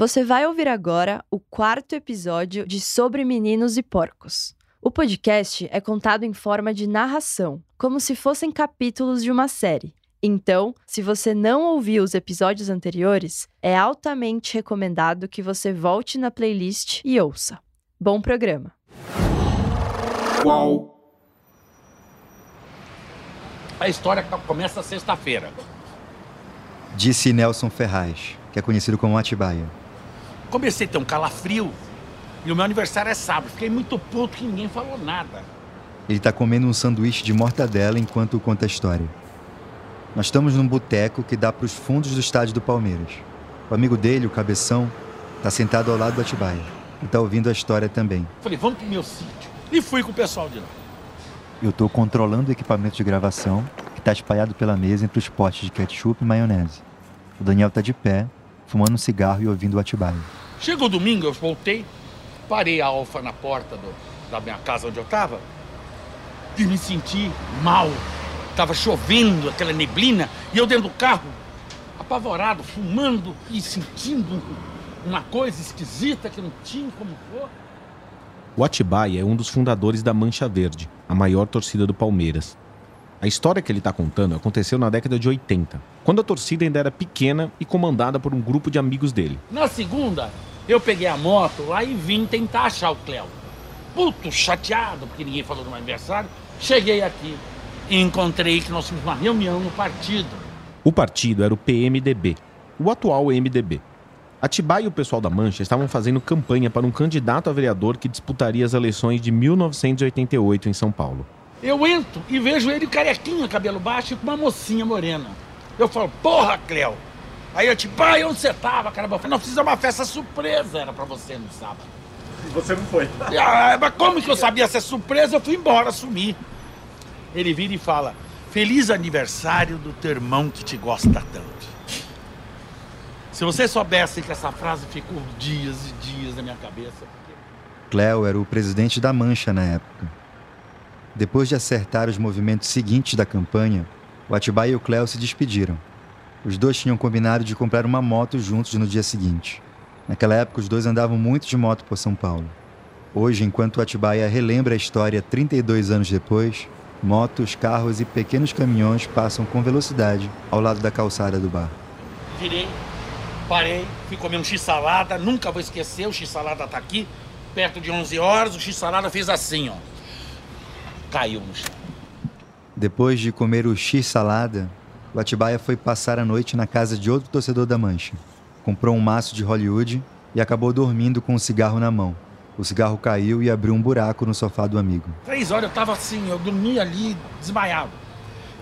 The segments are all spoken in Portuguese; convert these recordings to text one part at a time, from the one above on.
Você vai ouvir agora o quarto episódio de Sobre Meninos e Porcos. O podcast é contado em forma de narração, como se fossem capítulos de uma série. Então, se você não ouviu os episódios anteriores, é altamente recomendado que você volte na playlist e ouça. Bom programa! Qual? A história começa sexta-feira. Disse Nelson Ferraz, que é conhecido como Atibaia. Comecei a ter um calafrio e o meu aniversário é sábado. Fiquei muito puto que ninguém falou nada. Ele está comendo um sanduíche de mortadela enquanto conta a história. Nós estamos num boteco que dá para os fundos do estádio do Palmeiras. O amigo dele, o Cabeção, está sentado ao lado do Atibaia e está ouvindo a história também. Falei, vamos pro meu sítio. E fui com o pessoal de lá. Eu estou controlando o equipamento de gravação que está espalhado pela mesa entre os potes de ketchup e maionese. O Daniel está de pé, fumando um cigarro e ouvindo o Atibaia. Chegou domingo, eu voltei, parei a Alfa na porta do, da minha casa onde eu estava e me senti mal. Tava chovendo, aquela neblina, e eu dentro do carro, apavorado, fumando e sentindo uma coisa esquisita que não tinha como for. O Atibaia é um dos fundadores da Mancha Verde, a maior torcida do Palmeiras. A história que ele está contando aconteceu na década de 80, quando a torcida ainda era pequena e comandada por um grupo de amigos dele. Na segunda, eu peguei a moto lá e vim tentar achar o Cléo. Puto, chateado, porque ninguém falou do meu aniversário. Cheguei aqui e encontrei que nós tínhamos uma reunião no partido. O partido era o PMDB, o atual MDB. Atibaia e o pessoal da Mancha estavam fazendo campanha para um candidato a vereador que disputaria as eleições de 1988 em São Paulo. Eu entro e vejo ele carequinho, cabelo baixo, com uma mocinha morena. Eu falo, porra, Cléo, Aí eu tipo, pai, onde você tava, cara? Eu falei, não, fiz uma festa surpresa, era pra você no sábado. E você não foi. Ah, mas como que eu sabia ser surpresa? Eu fui embora, sumi. Ele vira e fala, feliz aniversário do teu irmão que te gosta tanto. Se você soubesse que essa frase ficou dias e dias na minha cabeça. Cléo era o presidente da Mancha na época. Depois de acertar os movimentos seguintes da campanha, o Atibaia e o Cléo se despediram. Os dois tinham combinado de comprar uma moto juntos no dia seguinte. Naquela época, os dois andavam muito de moto por São Paulo. Hoje, enquanto Atibaia relembra a história 32 anos depois, motos, carros e pequenos caminhões passam com velocidade ao lado da calçada do bar. Virei, parei, fui comer um x-salada, nunca vou esquecer, o x-salada tá aqui, perto de 11 horas, o x-salada fez assim, ó. Caiu no chão. Depois de comer o x-salada, o Atibaia foi passar a noite na casa de outro torcedor da Mancha. Comprou um maço de Hollywood e acabou dormindo com um cigarro na mão. O cigarro caiu e abriu um buraco no sofá do amigo. Três horas eu tava assim, eu dormi ali desmaiado.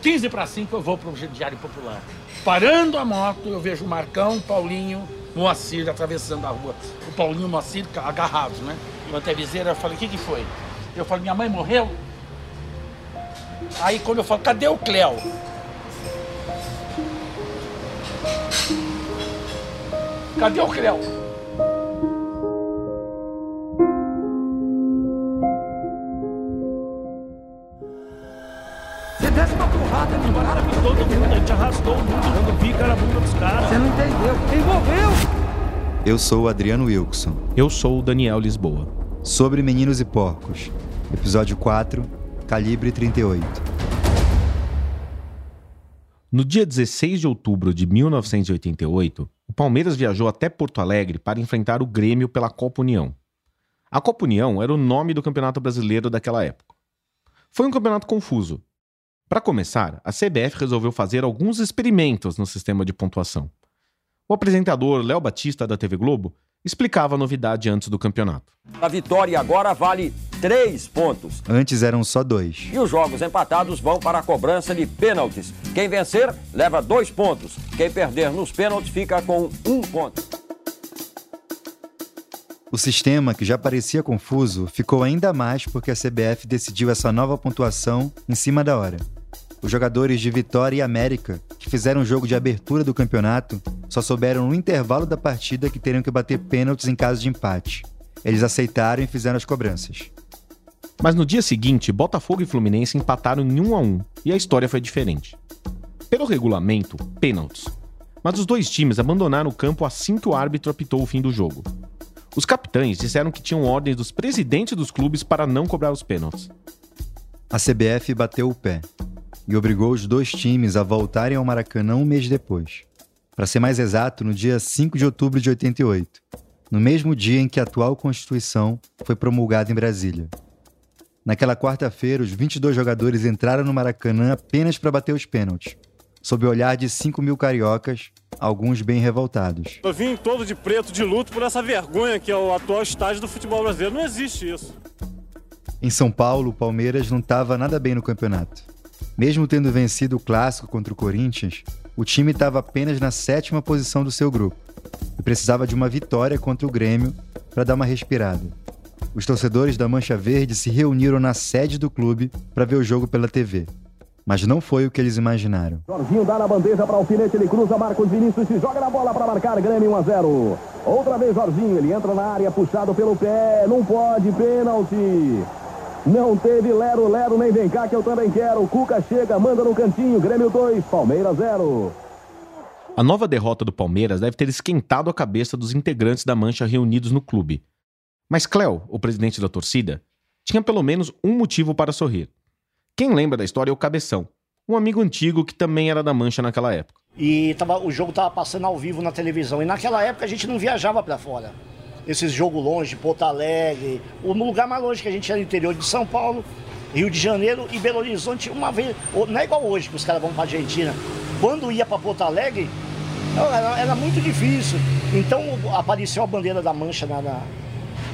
15 para 5 eu vou pro Diário Popular. Parando a moto, eu vejo o Marcão, Paulinho, Moacir atravessando a rua. O Paulinho e o Moacir agarrados, né? Levantei a viseira, eu falei, o que, que foi? Eu falei, minha mãe morreu? Aí quando eu falo, cadê o Cléo? Cadê o Creu? Você desce uma porrada no cara com todo mundo, a gente arrastou o mundo dando pica na bunda dos caras. Você não entendeu. Envolveu! Eu sou o Adriano Wilson. Eu sou o Daniel Lisboa. Sobre Meninos e Porcos. Episódio 4, Calibre 38. No dia 16 de outubro de 1988, o Palmeiras viajou até Porto Alegre para enfrentar o Grêmio pela Copa União. A Copa União era o nome do campeonato brasileiro daquela época. Foi um campeonato confuso. Para começar, a CBF resolveu fazer alguns experimentos no sistema de pontuação. O apresentador Léo Batista da TV Globo explicava a novidade antes do campeonato. A vitória agora vale três pontos. Antes eram só dois. E os jogos empatados vão para a cobrança de pênaltis. Quem vencer leva dois pontos. Quem perder nos pênaltis fica com um ponto. O sistema, que já parecia confuso, ficou ainda mais porque a CBF decidiu essa nova pontuação em cima da hora. Os jogadores de Vitória e América, que fizeram o jogo de abertura do campeonato, só souberam no intervalo da partida que teriam que bater pênaltis em caso de empate. Eles aceitaram e fizeram as cobranças. Mas no dia seguinte, Botafogo e Fluminense empataram em 1 a 1 e a história foi diferente. Pelo regulamento, pênaltis. Mas os dois times abandonaram o campo assim que o árbitro apitou o fim do jogo. Os capitães disseram que tinham ordens dos presidentes dos clubes para não cobrar os pênaltis. A CBF bateu o pé e obrigou os dois times a voltarem ao Maracanã um mês depois. Para ser mais exato, no dia 5 de outubro de 88, no mesmo dia em que a atual Constituição foi promulgada em Brasília. Naquela quarta-feira, os 22 jogadores entraram no Maracanã apenas para bater os pênaltis, sob o olhar de 5 mil cariocas, alguns bem revoltados. Eu vim todo de preto, de luto, por essa vergonha que é o atual estágio do futebol brasileiro. Não existe isso. Em São Paulo, o Palmeiras não estava nada bem no campeonato. Mesmo tendo vencido o clássico contra o Corinthians, o time estava apenas na sétima posição do seu grupo e precisava de uma vitória contra o Grêmio para dar uma respirada. Os torcedores da Mancha Verde se reuniram na sede do clube para ver o jogo pela TV. Mas não foi o que eles imaginaram. Jorginho dá na bandeja para o alfinete, ele cruza Marcos Vinícius e joga na bola para marcar Grêmio 1 a 0. Outra vez Jorginho, ele entra na área puxado pelo pé, não pode, pênalti. Não teve Lero, Lero, nem vem cá que eu também quero. Cuca chega, manda no cantinho, Grêmio 2, Palmeiras 0. A nova derrota do Palmeiras deve ter esquentado a cabeça dos integrantes da Mancha reunidos no clube. Mas Cléo, o presidente da torcida, tinha pelo menos um motivo para sorrir. Quem lembra da história é o Cabeção, um amigo antigo que também era da Mancha naquela época. E tava, o jogo estava passando ao vivo na televisão. E naquela época a gente não viajava para fora. Esses jogos longe, Porto Alegre. O lugar mais longe que a gente era no interior de São Paulo, Rio de Janeiro e Belo Horizonte, uma vez. Não é igual hoje que os caras vão para Argentina. Quando ia para Porto Alegre, era, era, muito difícil. Então apareceu a bandeira da Mancha na,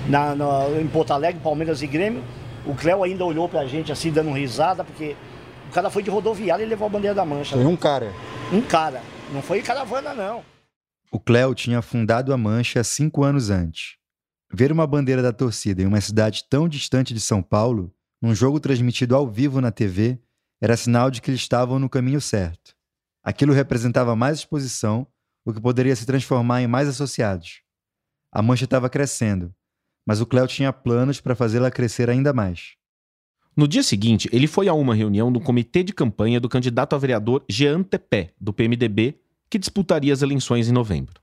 na, na, em Porto Alegre, Palmeiras e Grêmio. O Cléo ainda olhou pra gente assim, dando risada, porque o cara foi de rodoviária e levou a bandeira da Mancha. Foi um cara. Um cara. Não foi caravana, não. O Cléo tinha fundado a Mancha cinco anos antes. Ver uma bandeira da torcida em uma cidade tão distante de São Paulo, num jogo transmitido ao vivo na TV, era sinal de que eles estavam no caminho certo. Aquilo representava mais exposição, o que poderia se transformar em mais associados. A mancha estava crescendo, mas o Cléo tinha planos para fazê-la crescer ainda mais. No dia seguinte, ele foi a uma reunião do comitê de campanha do candidato a vereador Jean Tepé, do PMDB, que disputaria as eleições em novembro.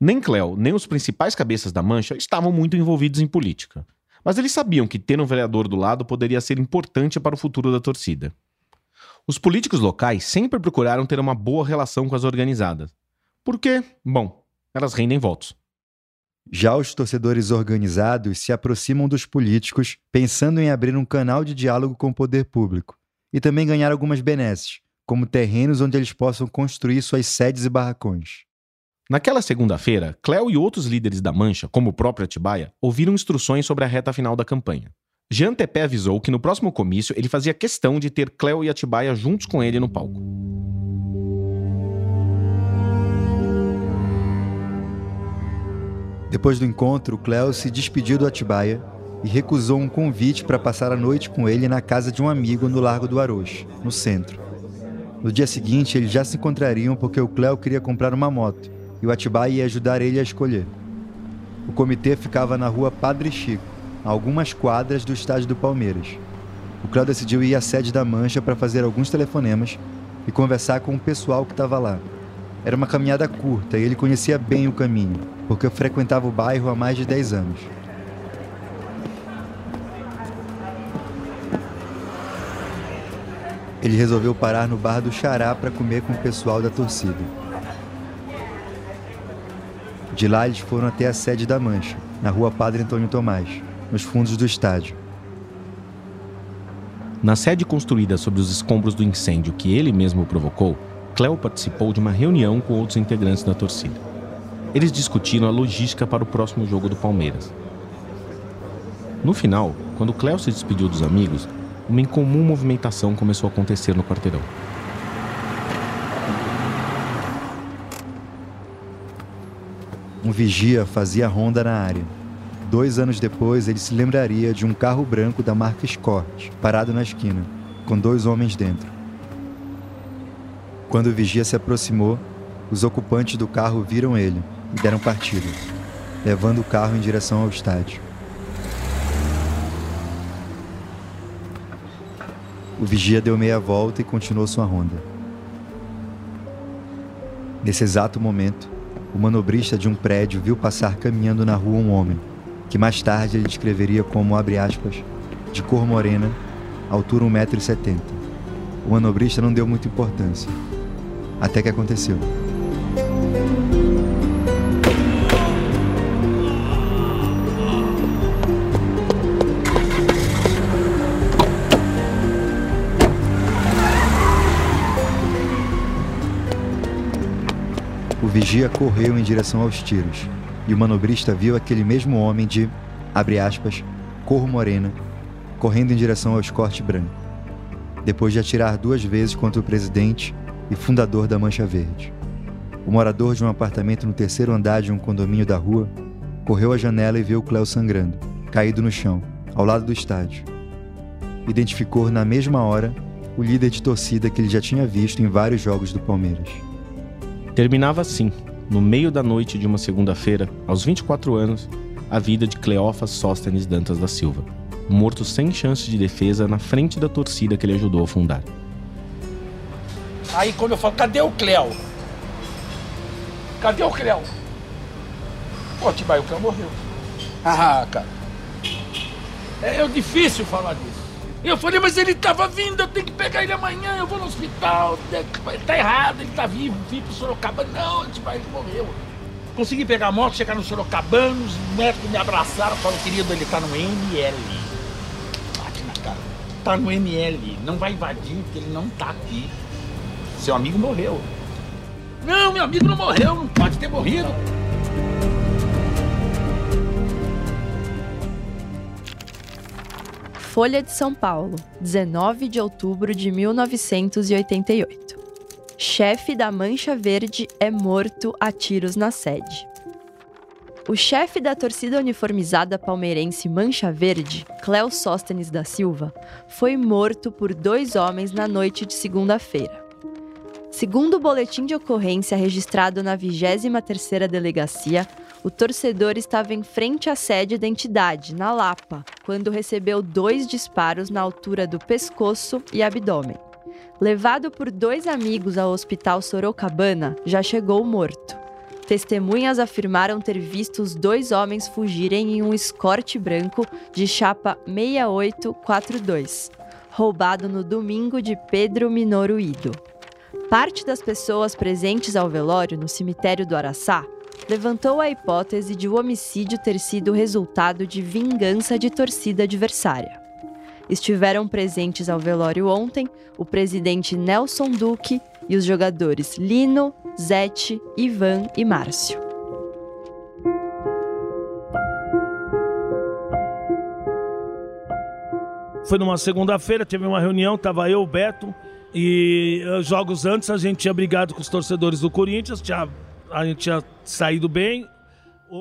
Nem Cléo, nem os principais cabeças da Mancha estavam muito envolvidos em política, mas eles sabiam que ter um vereador do lado poderia ser importante para o futuro da torcida. Os políticos locais sempre procuraram ter uma boa relação com as organizadas, porque, bom, elas rendem votos. Já os torcedores organizados se aproximam dos políticos pensando em abrir um canal de diálogo com o poder público e também ganhar algumas benesses, como terrenos onde eles possam construir suas sedes e barracões. Naquela segunda-feira, Cléo e outros líderes da Mancha, como o próprio Atibaia, ouviram instruções sobre a reta final da campanha. Jean Tepé avisou que no próximo comício ele fazia questão de ter Cléo e Atibaia juntos com ele no palco. Depois do encontro, Cléo se despediu do Atibaia e recusou um convite para passar a noite com ele na casa de um amigo no Largo do Aroz, no centro. No dia seguinte, eles já se encontrariam porque o Cléo queria comprar uma moto e o Atibaia ia ajudar ele a escolher. O comitê ficava na rua Padre Chico, a algumas quadras do estádio do Palmeiras. O Cléo decidiu ir à sede da Mancha para fazer alguns telefonemas e conversar com o pessoal que estava lá. Era uma caminhada curta e ele conhecia bem o caminho, porque eu frequentava o bairro há mais de 10 anos. Ele resolveu parar no bar do Xará para comer com o pessoal da torcida. De lá eles foram até a sede da Mancha, na rua Padre Antônio Tomás, nos fundos do estádio. Na sede construída sobre os escombros do incêndio que ele mesmo provocou, Cléo participou de uma reunião com outros integrantes da torcida. Eles discutiram a logística para o próximo jogo do Palmeiras. No final, quando Cléo se despediu dos amigos, uma incomum movimentação começou a acontecer no quarteirão. Um vigia fazia ronda na área. Dois anos depois, ele se lembraria de um carro branco da marca Escort, parado na esquina, com dois homens dentro. Quando o vigia se aproximou, os ocupantes do carro viram ele e deram partida, levando o carro em direção ao estádio. O vigia deu meia volta e continuou sua ronda. Nesse exato momento, o manobrista de um prédio viu passar caminhando na rua um homem, que mais tarde ele descreveria como, abre aspas, de cor morena, altura 1,70m. O manobrista não deu muita importância. Até que aconteceu. Vigia correu em direção aos tiros, e o manobrista viu aquele mesmo homem de, abre aspas, cor morena, correndo em direção ao escorte branco, depois de atirar duas vezes contra o presidente e fundador da Mancha Verde. O morador de um apartamento no terceiro andar de um condomínio da rua correu à janela e viu Cléo sangrando, caído no chão, ao lado do estádio. Identificou na mesma hora o líder de torcida que ele já tinha visto em vários jogos do Palmeiras. Terminava assim, no meio da noite de uma segunda-feira, aos 24 anos, a vida de Cleófas Sóstenes Dantas da Silva, morto sem chance de defesa na frente da torcida que ele ajudou a fundar. Aí quando eu falo, cadê o Cléo? Cadê o Cléo? Pô, Tibai, o Cléo morreu. Ah, cara. É, é difícil falar disso. Eu falei, mas ele tava vindo, eu tenho que pegar ele amanhã, eu vou no hospital. Ele tá errado, ele tá vivo, vim pro Sorocaba. Não, ele morreu. Consegui pegar a moto, chegar no Sorocabano, os médicos me abraçaram, falaram, querido, ele tá no ML. Bate na cara. Tá no ML, não vai invadir, porque ele não tá aqui. Seu amigo morreu. Não, meu amigo não morreu, não pode ter morrido. Folha de São Paulo, 19 de outubro de 1988. Chefe da Mancha Verde é morto a tiros na sede. O chefe da torcida uniformizada palmeirense Mancha Verde, Cléo Sóstenes da Silva, foi morto por dois homens na noite de segunda-feira. Segundo o boletim de ocorrência registrado na 23ª Delegacia, o torcedor estava em frente à sede da entidade, na Lapa, quando recebeu dois disparos na altura do pescoço e abdômen. Levado por dois amigos ao hospital Sorocabana, já chegou morto. Testemunhas afirmaram ter visto os dois homens fugirem em um escorte branco de chapa 6842, roubado no domingo de Pedro Minoro Ido. Parte das pessoas presentes ao velório no cemitério do Araçá levantou a hipótese de o homicídio ter sido resultado de vingança de torcida adversária. Estiveram presentes ao velório ontem o presidente Nelson Duque e os jogadores Lino, Zete, Ivan e Márcio. Foi numa segunda-feira, teve uma reunião, tava eu, o Beto, e uh, jogos antes a gente tinha brigado com os torcedores do Corinthians, tinha, a gente tinha saído bem.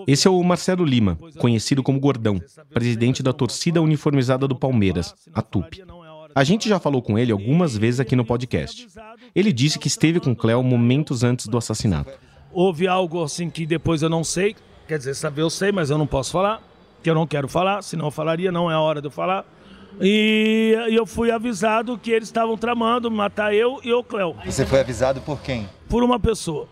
Esse é o Marcelo Lima, conhecido como Gordão, presidente da torcida uniformizada do Palmeiras, a TUP. A gente já falou com ele algumas vezes aqui no podcast. Ele disse que esteve com Cléo momentos antes do assassinato. Houve algo assim que depois eu não sei, quer dizer, saber eu sei, mas eu não posso falar, que eu não quero falar, senão eu falaria, não é a hora de eu falar. E eu fui avisado que eles estavam tramando matar eu e o Cléo. Você foi avisado por quem? Por uma pessoa.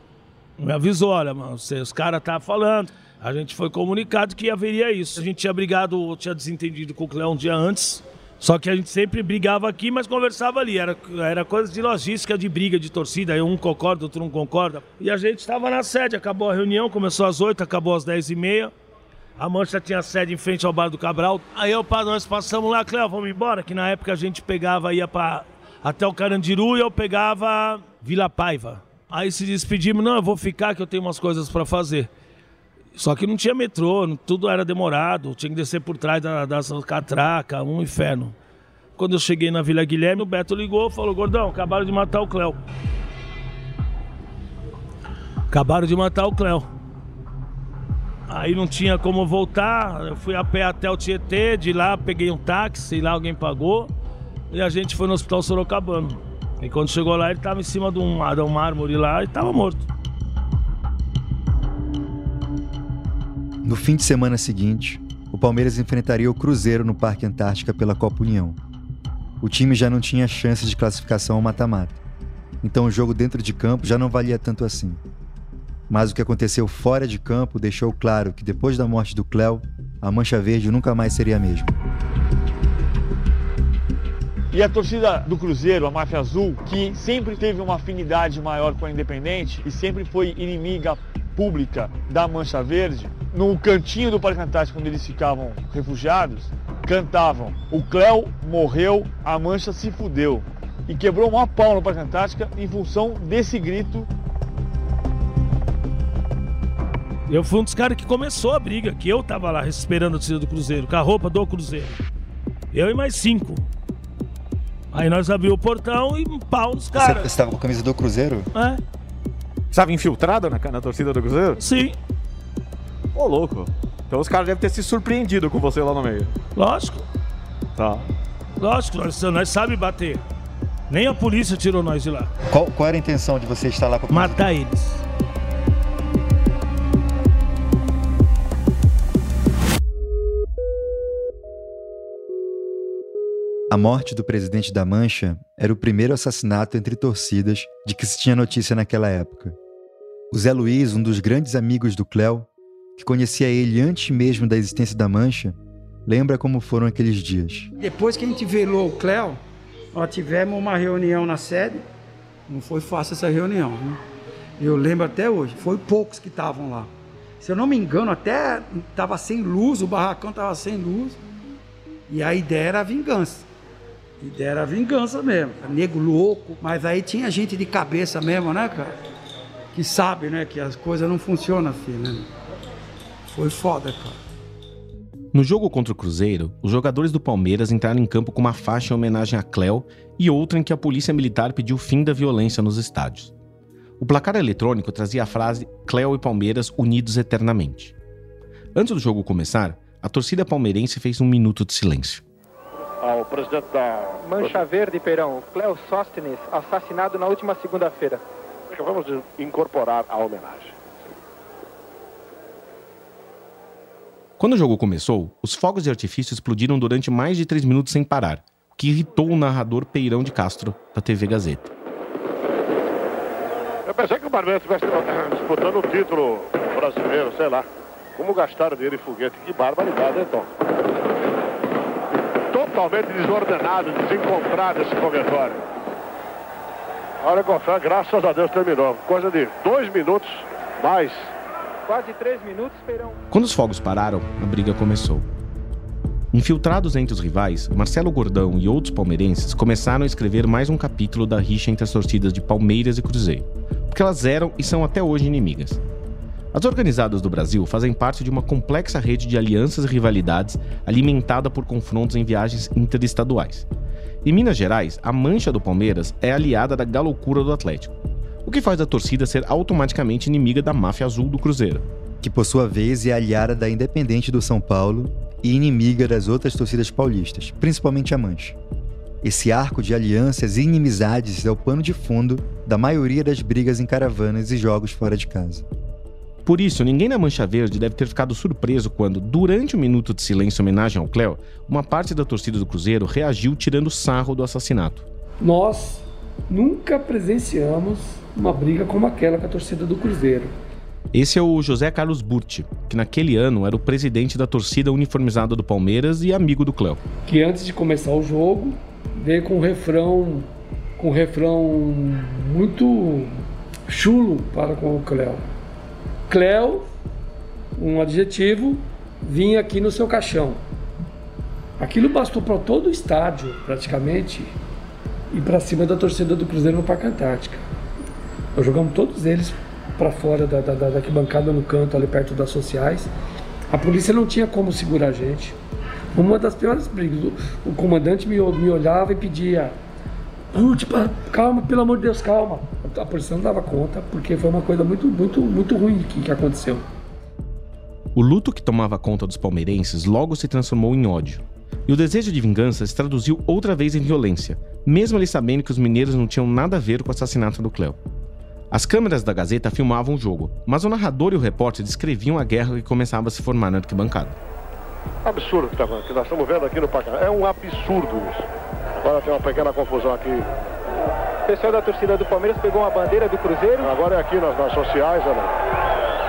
Me avisou, olha, mano, os caras estavam falando. A gente foi comunicado que haveria isso. A gente tinha brigado, tinha desentendido com o Cléo um dia antes. Só que a gente sempre brigava aqui, mas conversava ali. Era, era coisa de logística, de briga, de torcida. Um concorda, outro não concorda. E a gente estava na sede. Acabou a reunião, começou às 8, acabou às 10 e meia. A Mancha tinha sede em frente ao Bar do Cabral. Aí eu, nós passamos lá, Cléo, vamos embora. Que na época a gente pegava, ia para até o Carandiru e eu pegava Vila Paiva. Aí se despedimos, não, eu vou ficar que eu tenho umas coisas para fazer. Só que não tinha metrô, tudo era demorado, tinha que descer por trás da, das catracas, um inferno. Quando eu cheguei na Vila Guilherme, o Beto ligou e falou: Gordão, acabaram de matar o Cléo. Acabaram de matar o Cléo. Aí não tinha como voltar, eu fui a pé até o Tietê, de lá peguei um táxi, lá alguém pagou, e a gente foi no hospital Sorocabano. E quando chegou lá, ele estava em cima de um, de um mármore lá e estava morto. No fim de semana seguinte, o Palmeiras enfrentaria o Cruzeiro no Parque Antártica pela Copa União. O time já não tinha chance de classificação ao mata-mata, então o jogo dentro de campo já não valia tanto assim. Mas o que aconteceu fora de campo deixou claro que depois da morte do Cléo, a Mancha Verde nunca mais seria a mesma. E a torcida do Cruzeiro, a Máfia Azul, que sempre teve uma afinidade maior com a Independente e sempre foi inimiga pública da Mancha Verde, no cantinho do Parque Antártico, onde eles ficavam refugiados, cantavam: O Cléo morreu, a Mancha se fudeu. E quebrou uma pau no Parque Antártica em função desse grito. Eu fui um dos caras que começou a briga, que eu tava lá esperando a torcida do Cruzeiro, com a roupa do Cruzeiro. Eu e mais cinco. Aí nós abrimos o portão e um pau nos Você caras. estava com a camisa do Cruzeiro? É, Estava infiltrado na, na torcida do Cruzeiro? sim, Ô, louco. Então os caras devem ter se surpreendido com você lá no meio. lógico. Tá. Lógico, nós, nós sabe bater. Nem a polícia tirou nós de lá. Qual, qual era a intenção de você estar lá com a camisa? Matar eles. A morte do presidente da Mancha era o primeiro assassinato entre torcidas de que se tinha notícia naquela época. O Zé Luiz, um dos grandes amigos do Cléo, que conhecia ele antes mesmo da existência da Mancha, lembra como foram aqueles dias. Depois que a gente velou o Cléo, nós tivemos uma reunião na sede. Não foi fácil essa reunião, né? Eu lembro até hoje, foi poucos que estavam lá. Se eu não me engano, até estava sem luz, o barracão estava sem luz. E a ideia era a vingança. A ideia era a vingança mesmo. Nego louco. Mas aí tinha gente de cabeça mesmo, né, cara? Que sabe, né, que as coisas não funcionam assim, né? Foi foda, cara. No jogo contra o Cruzeiro, os jogadores do Palmeiras entraram em campo com uma faixa em homenagem a Cléo e outra em que a polícia militar pediu fim da violência nos estádios. O placar eletrônico trazia a frase Cléo e Palmeiras unidos eternamente. Antes do jogo começar, a torcida palmeirense fez um minuto de silêncio. Ao presidente da Mancha Verde, Peirão, Cléo Sóstenes, assassinado na última segunda-feira. Vamos incorporar a homenagem. Quando o jogo começou, os fogos de artifício explodiram durante mais de três minutos sem parar, o que irritou o narrador Peirão de Castro, da TV Gazeta. Eu pensei que o Palmeiras estivesse disputando o título brasileiro, sei lá. Como gastaram dinheiro em foguete? Que barbaridade, Tom? Totalmente desordenado, desencontrado esse foguetório. Olha, Gofé, graças a Deus terminou. Coisa de dois minutos mais. Quase três minutos, Peirão. Quando os fogos pararam, a briga começou. Infiltrados entre os rivais, Marcelo Gordão e outros palmeirenses começaram a escrever mais um capítulo da rixa entre as torcidas de Palmeiras e Cruzeiro, porque elas eram e são até hoje inimigas. As organizadas do Brasil fazem parte de uma complexa rede de alianças e rivalidades alimentada por confrontos em viagens interestaduais. Em Minas Gerais, a mancha do Palmeiras é aliada da galoucura do Atlético, o que faz a torcida ser automaticamente inimiga da máfia azul do Cruzeiro. Que por sua vez é aliada da Independente do São Paulo e inimiga das outras torcidas paulistas, principalmente a Mancha. Esse arco de alianças e inimizades é o pano de fundo da maioria das brigas em caravanas e jogos fora de casa. Por isso, ninguém na Mancha Verde deve ter ficado surpreso quando, durante o um minuto de silêncio em homenagem ao Cléo, uma parte da torcida do Cruzeiro reagiu tirando sarro do assassinato. Nós nunca presenciamos uma briga como aquela com a torcida do Cruzeiro. Esse é o José Carlos Burti, que naquele ano era o presidente da torcida uniformizada do Palmeiras e amigo do Cléo. Que antes de começar o jogo, veio com um refrão, com um refrão muito chulo para com o Cléo. Cléo, um adjetivo, vinha aqui no seu caixão. Aquilo bastou para todo o estádio, praticamente, e para cima da torcida do Cruzeiro no Parque Antártica. Nós jogamos todos eles para fora da, da, da no canto, ali perto das sociais. A polícia não tinha como segurar a gente. Uma das piores brigas. O, o comandante me, me, olhava e pedia: tipo, calma, pelo amor de Deus, calma. A polícia não dava conta, porque foi uma coisa muito, muito, muito ruim que, que aconteceu. O luto que tomava conta dos palmeirenses logo se transformou em ódio. E o desejo de vingança se traduziu outra vez em violência, mesmo eles sabendo que os mineiros não tinham nada a ver com o assassinato do Cléo. As câmeras da Gazeta filmavam o jogo, mas o narrador e o repórter descreviam a guerra que começava a se formar na arquibancada. Absurdo que, tá, que nós estamos vendo aqui no Pacaembu. É um absurdo isso. Agora tem uma pequena confusão aqui. O pessoal da torcida do Palmeiras pegou uma bandeira do Cruzeiro. Agora é aqui nas, nas sociais, olha.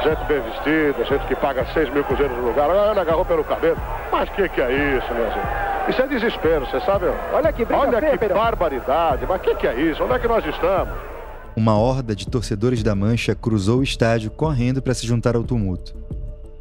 Gente bem vestida, gente que paga 6 mil cruzeiros no lugar. Olha, agarrou pelo cabelo. Mas o que, que é isso, minha gente? Isso é desespero, você sabe? Olha que briga Olha feia, que Pedrão. barbaridade. Mas o que, que é isso? Onde é que nós estamos? Uma horda de torcedores da Mancha cruzou o estádio correndo para se juntar ao tumulto.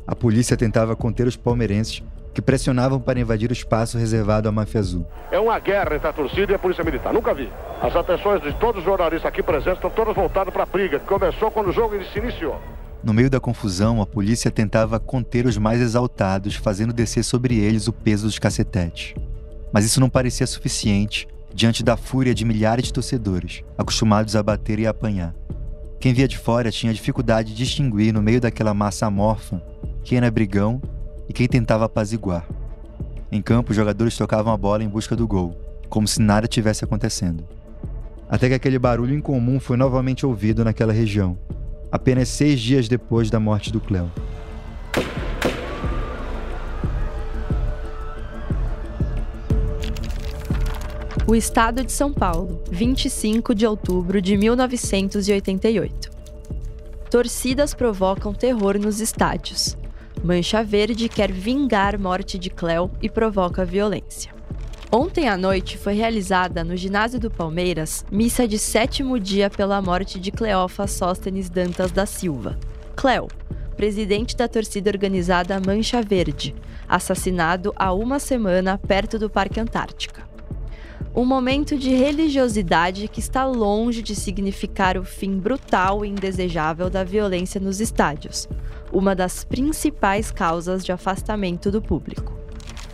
A polícia tentava conter os palmeirenses que pressionavam para invadir o espaço reservado à máfia azul. É uma guerra entre a torcida e a polícia militar. Nunca vi. As atenções de todos os jornalistas aqui presentes estão todas voltadas para a briga, que começou quando o jogo se iniciou. No meio da confusão, a polícia tentava conter os mais exaltados, fazendo descer sobre eles o peso dos cacetetes. Mas isso não parecia suficiente diante da fúria de milhares de torcedores, acostumados a bater e a apanhar. Quem via de fora tinha dificuldade de distinguir no meio daquela massa amorfa quem era brigão e quem tentava apaziguar. Em campo, os jogadores tocavam a bola em busca do gol, como se nada tivesse acontecendo. Até que aquele barulho incomum foi novamente ouvido naquela região, apenas seis dias depois da morte do Cleo. O Estado de São Paulo, 25 de outubro de 1988. Torcidas provocam terror nos estádios. Mancha Verde quer vingar morte de Cléo e provoca violência. Ontem à noite foi realizada no ginásio do Palmeiras missa de sétimo dia pela morte de Cleofa Sóstenes Dantas da Silva. Cléo, presidente da torcida organizada Mancha Verde, assassinado há uma semana perto do Parque Antártica. Um momento de religiosidade que está longe de significar o fim brutal e indesejável da violência nos estádios, uma das principais causas de afastamento do público.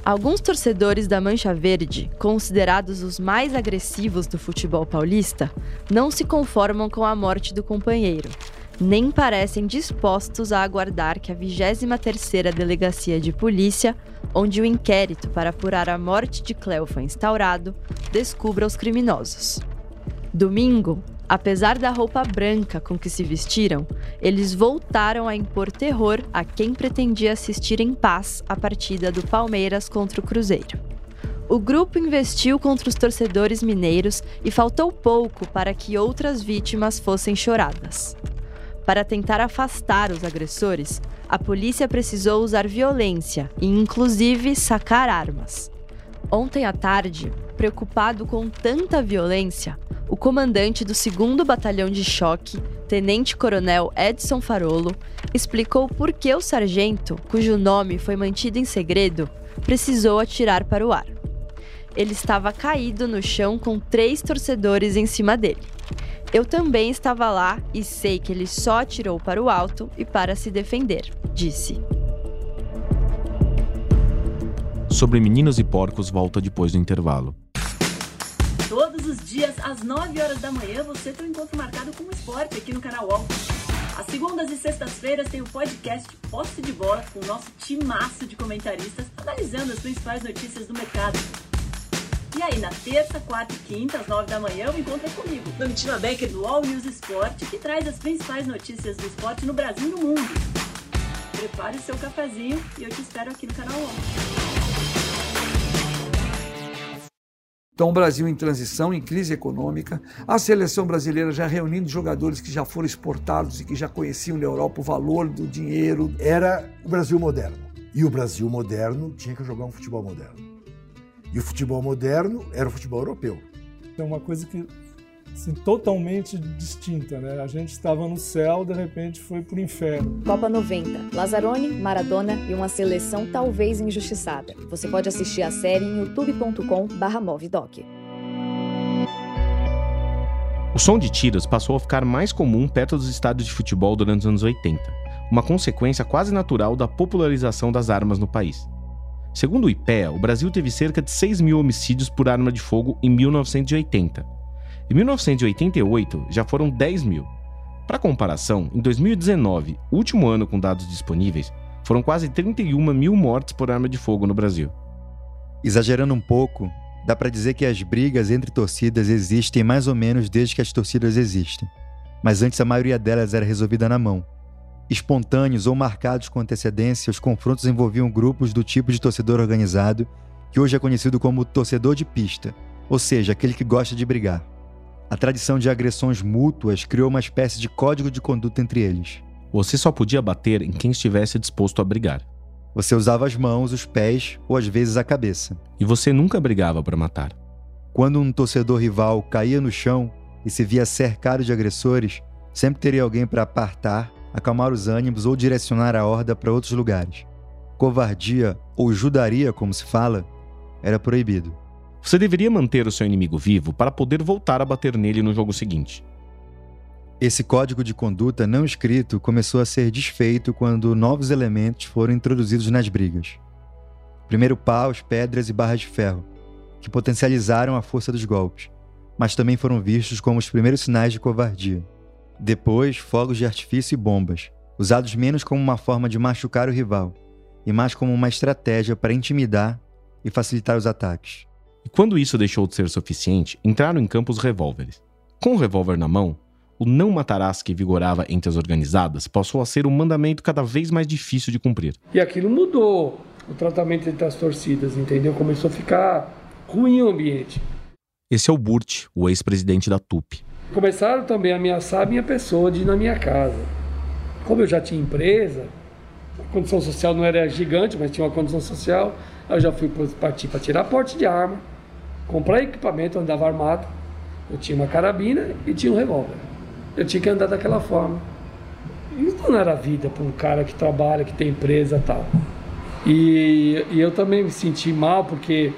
Alguns torcedores da Mancha Verde, considerados os mais agressivos do futebol paulista, não se conformam com a morte do companheiro, nem parecem dispostos a aguardar que a 23ª Delegacia de Polícia, onde o inquérito para apurar a morte de Cleo foi instaurado, descubra os criminosos. Domingo, apesar da roupa branca com que se vestiram, eles voltaram a impor terror a quem pretendia assistir em paz a partida do Palmeiras contra o Cruzeiro. O grupo investiu contra os torcedores mineiros e faltou pouco para que outras vítimas fossem choradas. Para tentar afastar os agressores, a polícia precisou usar violência e, inclusive, sacar armas. Ontem à tarde, preocupado com tanta violência, o comandante do 2 Batalhão de Choque, Tenente-Coronel Edson Farolo, explicou por que o sargento, cujo nome foi mantido em segredo, precisou atirar para o ar. Ele estava caído no chão com três torcedores em cima dele. Eu também estava lá e sei que ele só atirou para o alto e para se defender, disse. Sobre Meninos e Porcos volta depois do intervalo. Todos os dias, às 9 horas da manhã, você tem um encontro marcado com o esporte aqui no canal UOL. Às segundas e sextas-feiras tem o podcast Posse de Bola com o nosso timaço de comentaristas analisando as principais notícias do mercado. E aí, na terça, quarta e quinta, às 9 da manhã, o encontro é comigo, Domitila Becker do All News Esporte, que traz as principais notícias do esporte no Brasil e no mundo. Prepare o seu cafezinho e eu te espero aqui no canal. Então, o Brasil em transição, em crise econômica, a seleção brasileira já reunindo jogadores que já foram exportados e que já conheciam na Europa o valor do dinheiro. Era o Brasil moderno. E o Brasil moderno tinha que jogar um futebol moderno. E o futebol moderno era o futebol europeu. É uma coisa que assim, totalmente distinta, né? A gente estava no céu, de repente foi pro inferno. Copa 90. Lazzaroni, Maradona e uma seleção talvez injustiçada. Você pode assistir a série em youtube.com/movidoc. O som de tiros passou a ficar mais comum perto dos estádios de futebol durante os anos 80, uma consequência quase natural da popularização das armas no país. Segundo o IPEA, o Brasil teve cerca de 6 mil homicídios por arma de fogo em 1980. Em 1988, já foram 10 mil. Para comparação, em 2019, último ano com dados disponíveis, foram quase 31 mil mortes por arma de fogo no Brasil. Exagerando um pouco, dá para dizer que as brigas entre torcidas existem mais ou menos desde que as torcidas existem. Mas antes a maioria delas era resolvida na mão. Espontâneos ou marcados com antecedência, os confrontos envolviam grupos do tipo de torcedor organizado, que hoje é conhecido como torcedor de pista, ou seja, aquele que gosta de brigar. A tradição de agressões mútuas criou uma espécie de código de conduta entre eles. Você só podia bater em quem estivesse disposto a brigar. Você usava as mãos, os pés ou às vezes a cabeça. E você nunca brigava para matar. Quando um torcedor rival caía no chão e se via cercado de agressores, sempre teria alguém para apartar, acalmar os ânimos ou direcionar a horda para outros lugares. Covardia ou judaria, como se fala, era proibido. Você deveria manter o seu inimigo vivo para poder voltar a bater nele no jogo seguinte. Esse código de conduta não escrito começou a ser desfeito quando novos elementos foram introduzidos nas brigas. Primeiro paus, pedras e barras de ferro, que potencializaram a força dos golpes, mas também foram vistos como os primeiros sinais de covardia. Depois, fogos de artifício e bombas, usados menos como uma forma de machucar o rival, e mais como uma estratégia para intimidar e facilitar os ataques. E quando isso deixou de ser suficiente, entraram em campo os revólveres. Com o revólver na mão, o não matarás que vigorava entre as organizadas passou a ser um mandamento cada vez mais difícil de cumprir. E aquilo mudou o tratamento entre as torcidas, entendeu? Começou a ficar ruim o ambiente. Esse é o Burt, o ex-presidente da TUP. Começaram também a ameaçar a minha pessoa de ir na minha casa. Como eu já tinha empresa, a condição social não era gigante, mas tinha uma condição social, eu já fui partir para tirar porte de arma, comprar equipamento, andava armado. Eu tinha uma carabina e tinha um revólver. Eu tinha que andar daquela forma. Isso não era vida para um cara que trabalha, que tem empresa tal. E, e eu também me senti mal porque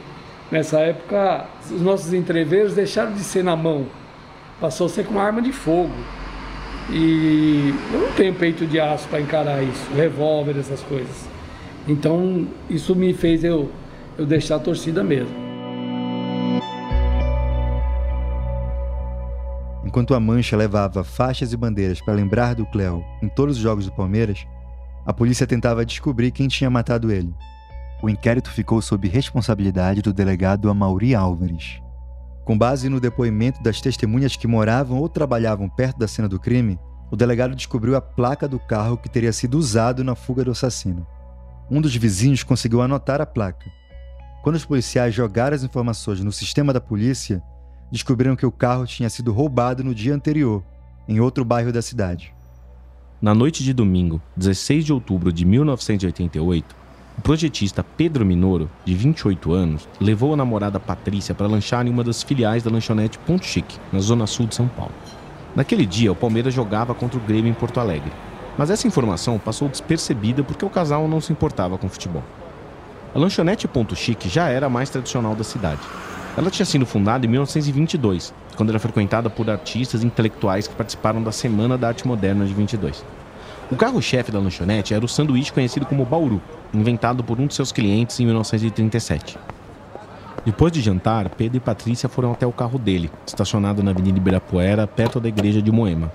nessa época os nossos entreveiros deixaram de ser na mão, passou a ser com uma arma de fogo. E eu não tenho peito de aço para encarar isso, revólver, essas coisas. Então isso me fez eu, eu deixar a torcida mesmo. Enquanto a Mancha levava faixas e bandeiras para lembrar do Cléo em todos os jogos do Palmeiras, a polícia tentava descobrir quem tinha matado ele. O inquérito ficou sob responsabilidade do delegado Amauri Álvares. Com base no depoimento das testemunhas que moravam ou trabalhavam perto da cena do crime, o delegado descobriu a placa do carro que teria sido usado na fuga do assassino. Um dos vizinhos conseguiu anotar a placa. Quando os policiais jogaram as informações no sistema da polícia, descobriram que o carro tinha sido roubado no dia anterior, em outro bairro da cidade. Na noite de domingo, 16 de outubro de 1988, o projetista Pedro Minoro, de 28 anos, levou a namorada Patrícia para lanchar em uma das filiais da lanchonete Ponto Chique, na zona sul de São Paulo. Naquele dia, o Palmeiras jogava contra o Grêmio em Porto Alegre, mas essa informação passou despercebida porque o casal não se importava com futebol. A lanchonete Ponto Chique já era a mais tradicional da cidade, ela tinha sido fundada em 1922, quando era frequentada por artistas e intelectuais que participaram da Semana da Arte Moderna de 22. O carro-chefe da lanchonete era o sanduíche conhecido como Bauru, inventado por um de seus clientes em 1937. Depois de jantar, Pedro e Patrícia foram até o carro dele, estacionado na Avenida Ibirapuera, perto da igreja de Moema.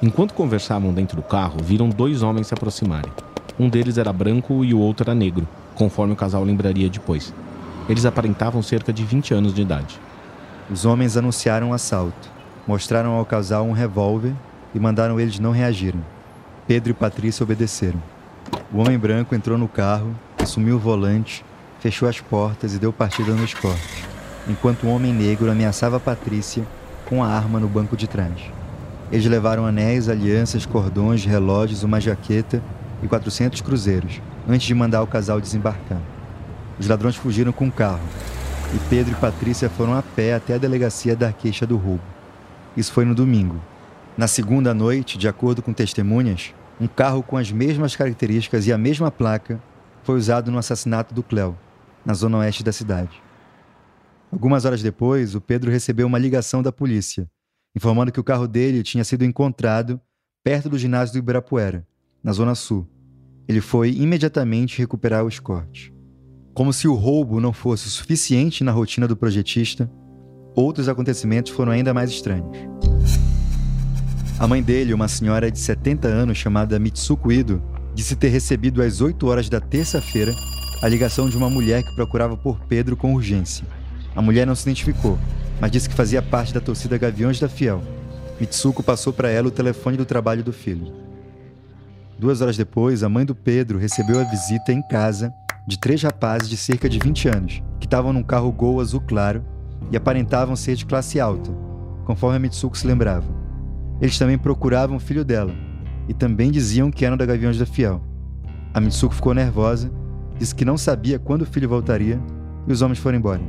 Enquanto conversavam dentro do carro, viram dois homens se aproximarem. Um deles era branco e o outro era negro, conforme o casal lembraria depois. Eles aparentavam cerca de 20 anos de idade. Os homens anunciaram um assalto, mostraram ao casal um revólver e mandaram eles não reagirem. Pedro e Patrícia obedeceram. O homem branco entrou no carro, assumiu o volante, fechou as portas e deu partida no escorte, enquanto o homem negro ameaçava Patrícia com a arma no banco de trás. Eles levaram anéis, alianças, cordões, relógios, uma jaqueta e 400 cruzeiros, antes de mandar o casal desembarcar. Os ladrões fugiram com o carro e Pedro e Patrícia foram a pé até a delegacia dar queixa do roubo. Isso foi no domingo. Na segunda noite, de acordo com testemunhas, um carro com as mesmas características e a mesma placa foi usado no assassinato do Cléo, na zona oeste da cidade. Algumas horas depois, o Pedro recebeu uma ligação da polícia, informando que o carro dele tinha sido encontrado perto do ginásio do Ibirapuera, na zona sul. Ele foi imediatamente recuperar o escorte. Como se o roubo não fosse suficiente na rotina do projetista, outros acontecimentos foram ainda mais estranhos. A mãe dele, uma senhora de 70 anos chamada Mitsuko Ido, disse ter recebido às 8 horas da terça-feira a ligação de uma mulher que procurava por Pedro com urgência. A mulher não se identificou, mas disse que fazia parte da torcida Gaviões da Fiel. Mitsuko passou para ela o telefone do trabalho do filho. Duas horas depois, a mãe do Pedro recebeu a visita em casa de três rapazes de cerca de 20 anos, que estavam num carro Gol azul claro e aparentavam ser de classe alta, conforme a Mitsuko se lembrava. Eles também procuravam o filho dela, e também diziam que eram da Gaviões da Fiel. A Mitsuko ficou nervosa, disse que não sabia quando o filho voltaria e os homens foram embora.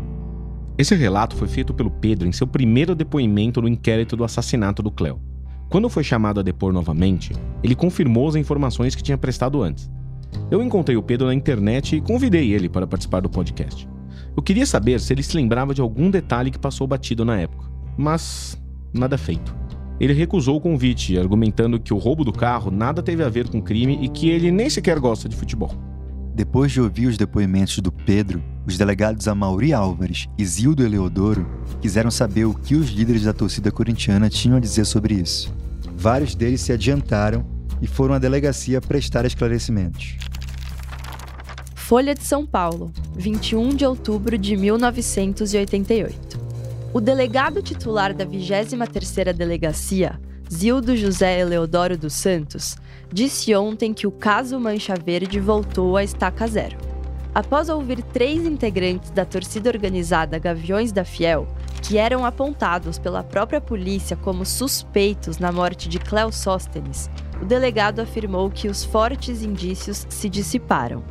Esse relato foi feito pelo Pedro em seu primeiro depoimento no inquérito do assassinato do Cleo. Quando foi chamado a depor novamente, ele confirmou as informações que tinha prestado antes. Eu encontrei o Pedro na internet e convidei ele para participar do podcast. Eu queria saber se ele se lembrava de algum detalhe que passou batido na época, mas nada feito. Ele recusou o convite, argumentando que o roubo do carro nada teve a ver com o crime e que ele nem sequer gosta de futebol. Depois de ouvir os depoimentos do Pedro, os delegados Amauri Álvares e Zildo Eleodoro quiseram saber o que os líderes da torcida corintiana tinham a dizer sobre isso. Vários deles se adiantaram e foram à delegacia prestar esclarecimentos. Folha de São Paulo, 21 de outubro de 1988. O delegado titular da 23ª Delegacia, Zildo José Eleodoro dos Santos, disse ontem que o caso Mancha Verde voltou à estaca zero. Após ouvir três integrantes da torcida organizada Gaviões da Fiel, que eram apontados pela própria polícia como suspeitos na morte de Cléo Sóstenes, o delegado afirmou que os fortes indícios se dissiparam.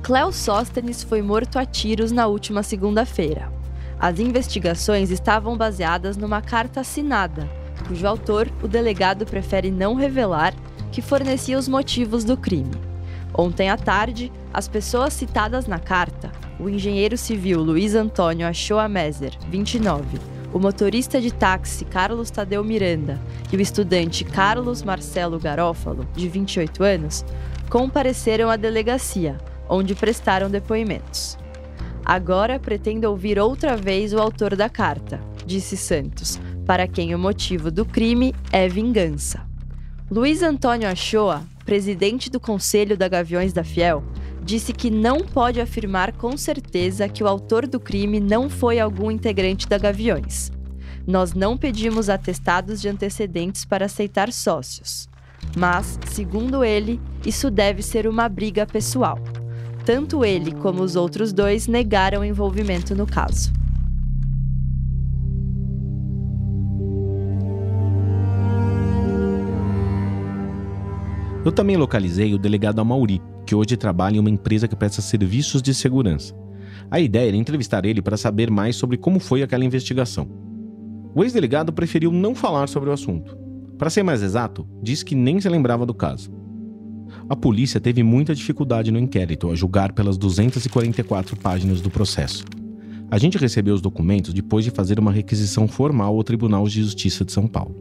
Cléo Sóstenes foi morto a tiros na última segunda-feira. As investigações estavam baseadas numa carta assinada, cujo autor o delegado prefere não revelar, que fornecia os motivos do crime. Ontem à tarde, as pessoas citadas na carta, o engenheiro civil Luiz Antônio Achoa Meser, 29, o motorista de táxi Carlos Tadeu Miranda e o estudante Carlos Marcelo Garófalo, de 28 anos, compareceram à delegacia onde prestaram depoimentos. Agora pretendo ouvir outra vez o autor da carta, disse Santos, para quem o motivo do crime é vingança. Luiz Antônio Achoa, presidente do Conselho da Gaviões da Fiel, disse que não pode afirmar com certeza que o autor do crime não foi algum integrante da Gaviões. Nós não pedimos atestados de antecedentes para aceitar sócios. Mas, segundo ele, isso deve ser uma briga pessoal. Tanto ele como os outros dois negaram envolvimento no caso. Eu também localizei o delegado Amauri, que hoje trabalha em uma empresa que presta serviços de segurança. A ideia era entrevistar ele para saber mais sobre como foi aquela investigação. O ex-delegado preferiu não falar sobre o assunto. Para ser mais exato, disse que nem se lembrava do caso. A polícia teve muita dificuldade no inquérito, a julgar pelas 244 páginas do processo. A gente recebeu os documentos depois de fazer uma requisição formal ao Tribunal de Justiça de São Paulo.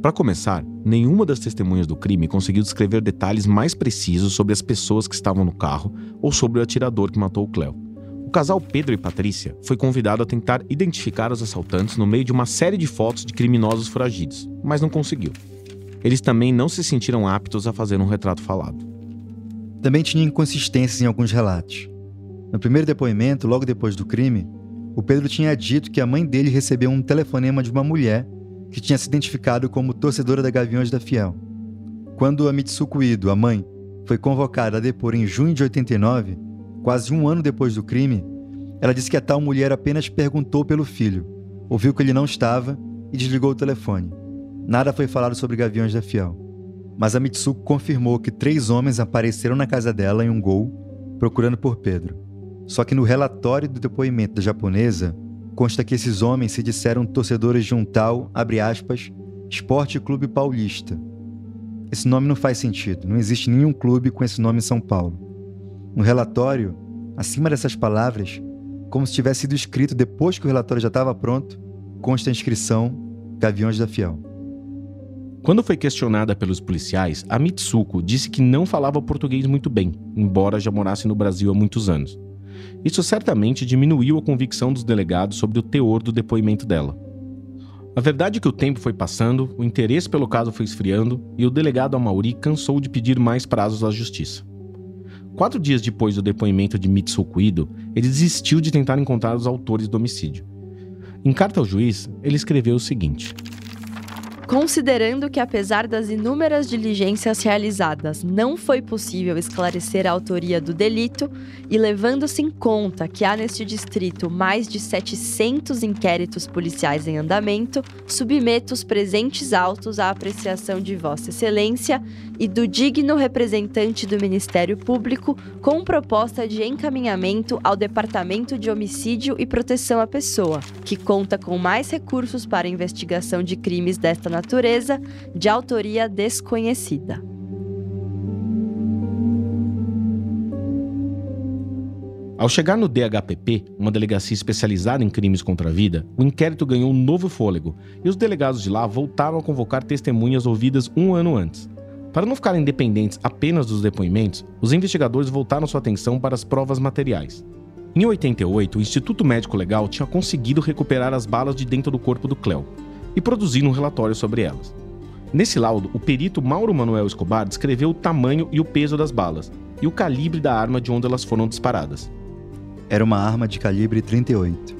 Para começar, nenhuma das testemunhas do crime conseguiu descrever detalhes mais precisos sobre as pessoas que estavam no carro ou sobre o atirador que matou o Cleo. O casal Pedro e Patrícia foi convidado a tentar identificar os assaltantes no meio de uma série de fotos de criminosos foragidos, mas não conseguiu eles também não se sentiram aptos a fazer um retrato falado. Também tinha inconsistências em alguns relatos. No primeiro depoimento, logo depois do crime, o Pedro tinha dito que a mãe dele recebeu um telefonema de uma mulher que tinha se identificado como torcedora da Gaviões da Fiel. Quando a Mitsuko Ido, a mãe, foi convocada a depor em junho de 89, quase um ano depois do crime, ela disse que a tal mulher apenas perguntou pelo filho, ouviu que ele não estava e desligou o telefone. Nada foi falado sobre Gaviões da Fiel. Mas a Mitsuko confirmou que três homens apareceram na casa dela em um gol, procurando por Pedro. Só que no relatório do depoimento da japonesa, consta que esses homens se disseram torcedores de um tal, abre aspas, Esporte Clube Paulista. Esse nome não faz sentido, não existe nenhum clube com esse nome em São Paulo. No relatório, acima dessas palavras, como se tivesse sido escrito depois que o relatório já estava pronto, consta a inscrição Gaviões da Fiel. Quando foi questionada pelos policiais, a Mitsuko disse que não falava português muito bem, embora já morasse no Brasil há muitos anos. Isso certamente diminuiu a convicção dos delegados sobre o teor do depoimento dela. A verdade é que o tempo foi passando, o interesse pelo caso foi esfriando e o delegado Amauri cansou de pedir mais prazos à justiça. Quatro dias depois do depoimento de Mitsuko Ido, ele desistiu de tentar encontrar os autores do homicídio. Em carta ao juiz, ele escreveu o seguinte: Considerando que, apesar das inúmeras diligências realizadas, não foi possível esclarecer a autoria do delito, e levando-se em conta que há neste distrito mais de 700 inquéritos policiais em andamento, submeto os presentes autos à apreciação de Vossa Excelência e do digno representante do Ministério Público com proposta de encaminhamento ao Departamento de Homicídio e Proteção à Pessoa, que conta com mais recursos para investigação de crimes desta natureza de autoria desconhecida. Ao chegar no DHPP, uma delegacia especializada em crimes contra a vida, o inquérito ganhou um novo fôlego e os delegados de lá voltaram a convocar testemunhas ouvidas um ano antes. Para não ficarem dependentes apenas dos depoimentos, os investigadores voltaram sua atenção para as provas materiais. Em 88, o Instituto Médico Legal tinha conseguido recuperar as balas de dentro do corpo do Cleo e produzir um relatório sobre elas. Nesse laudo, o perito Mauro Manuel Escobar descreveu o tamanho e o peso das balas e o calibre da arma de onde elas foram disparadas. Era uma arma de calibre 38.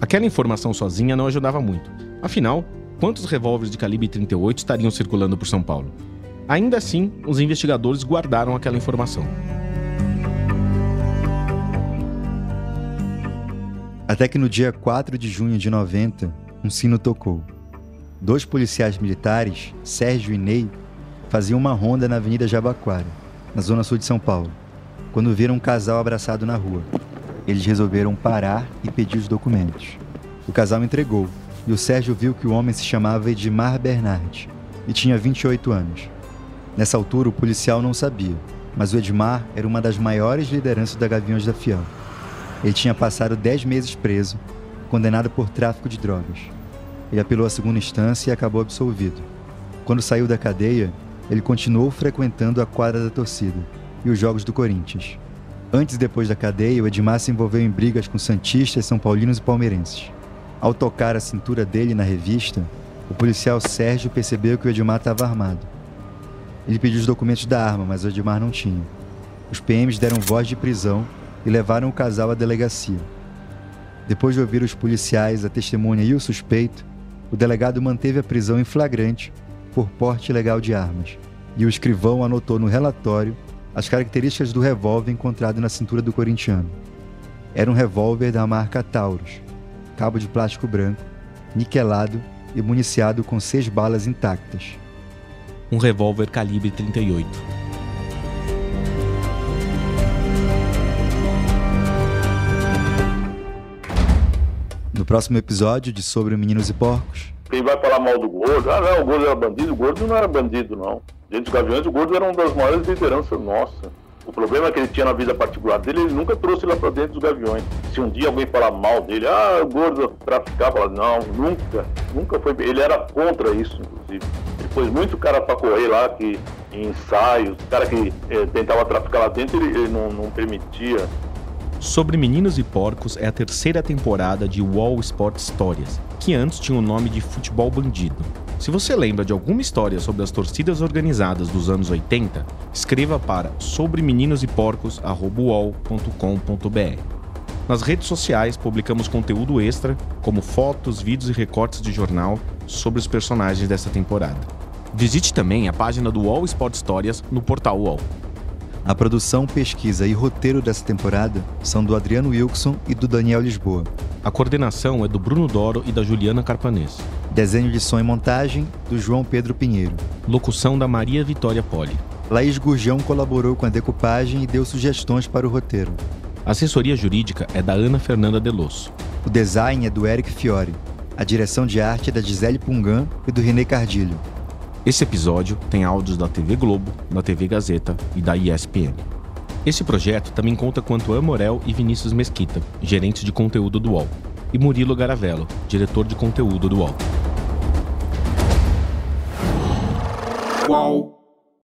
Aquela informação sozinha não ajudava muito. Afinal, quantos revólveres de calibre 38 estariam circulando por São Paulo? Ainda assim, os investigadores guardaram aquela informação. Até que no dia 4 de junho de 90, um sino tocou. Dois policiais militares, Sérgio e Ney, faziam uma ronda na Avenida Jabaquara, na zona sul de São Paulo, quando viram um casal abraçado na rua. Eles resolveram parar e pedir os documentos. O casal entregou, e o Sérgio viu que o homem se chamava Edmar Bernard e tinha 28 anos. Nessa altura, o policial não sabia, mas o Edmar era uma das maiores lideranças da Gaviões da Fiel. Ele tinha passado 10 meses preso, condenado por tráfico de drogas. Ele apelou à segunda instância e acabou absolvido. Quando saiu da cadeia, ele continuou frequentando a quadra da torcida e os jogos do Corinthians. Antes e depois da cadeia, o Edmar se envolveu em brigas com santistas, são paulinos e palmeirenses. Ao tocar a cintura dele na revista, o policial Sérgio percebeu que o Edmar estava armado. Ele pediu os documentos da arma, mas o Edmar não tinha. Os PMs deram voz de prisão e levaram o casal à delegacia. Depois de ouvir os policiais, a testemunha e o suspeito, o delegado manteve a prisão em flagrante por porte ilegal de armas, e o escrivão anotou no relatório as características do revólver encontrado na cintura do corintiano. Era um revólver da marca Taurus, cabo de plástico branco, niquelado e municiado com seis balas intactas. Um revólver calibre 38. No próximo episódio de Sobre Meninos e Porcos. Quem vai falar mal do gordo? Ah, não, o gordo era bandido. O gordo não era bandido, não. Dentro dos Gaviões, o gordo era uma das maiores lideranças nossa. O problema que ele tinha na vida particular dele, ele nunca trouxe lá pra dentro dos Gaviões. Se um dia alguém falar mal dele, ah, o gordo traficava, fala, não, nunca, nunca foi. Ele era contra isso, inclusive. Pôs muito cara pra correr lá, que em ensaios, cara que eh, tentava traficar lá dentro, ele, ele não, não permitia. Sobre Meninos e Porcos é a terceira temporada de Wall Sport Histórias, que antes tinha o nome de Futebol Bandido. Se você lembra de alguma história sobre as torcidas organizadas dos anos 80, escreva para sobremeninoseporcos.com.br. Nas redes sociais publicamos conteúdo extra, como fotos, vídeos e recortes de jornal sobre os personagens dessa temporada. Visite também a página do UOL Sport Histórias no portal UOL. A produção, pesquisa e roteiro dessa temporada são do Adriano Wilson e do Daniel Lisboa. A coordenação é do Bruno Doro e da Juliana Carpanês. Desenho de som e montagem do João Pedro Pinheiro. Locução da Maria Vitória Poli. Laís Gurjão colaborou com a decupagem e deu sugestões para o roteiro. A assessoria jurídica é da Ana Fernanda Delosso. O design é do Eric Fiore. A direção de arte é da Gisele Pungan e do René Cardilho. Esse episódio tem áudios da TV Globo, da TV Gazeta e da ESPN. Esse projeto também conta com Antoine Morel e Vinícius Mesquita, gerentes de conteúdo do UOL, e Murilo Garavello, diretor de conteúdo do UOL.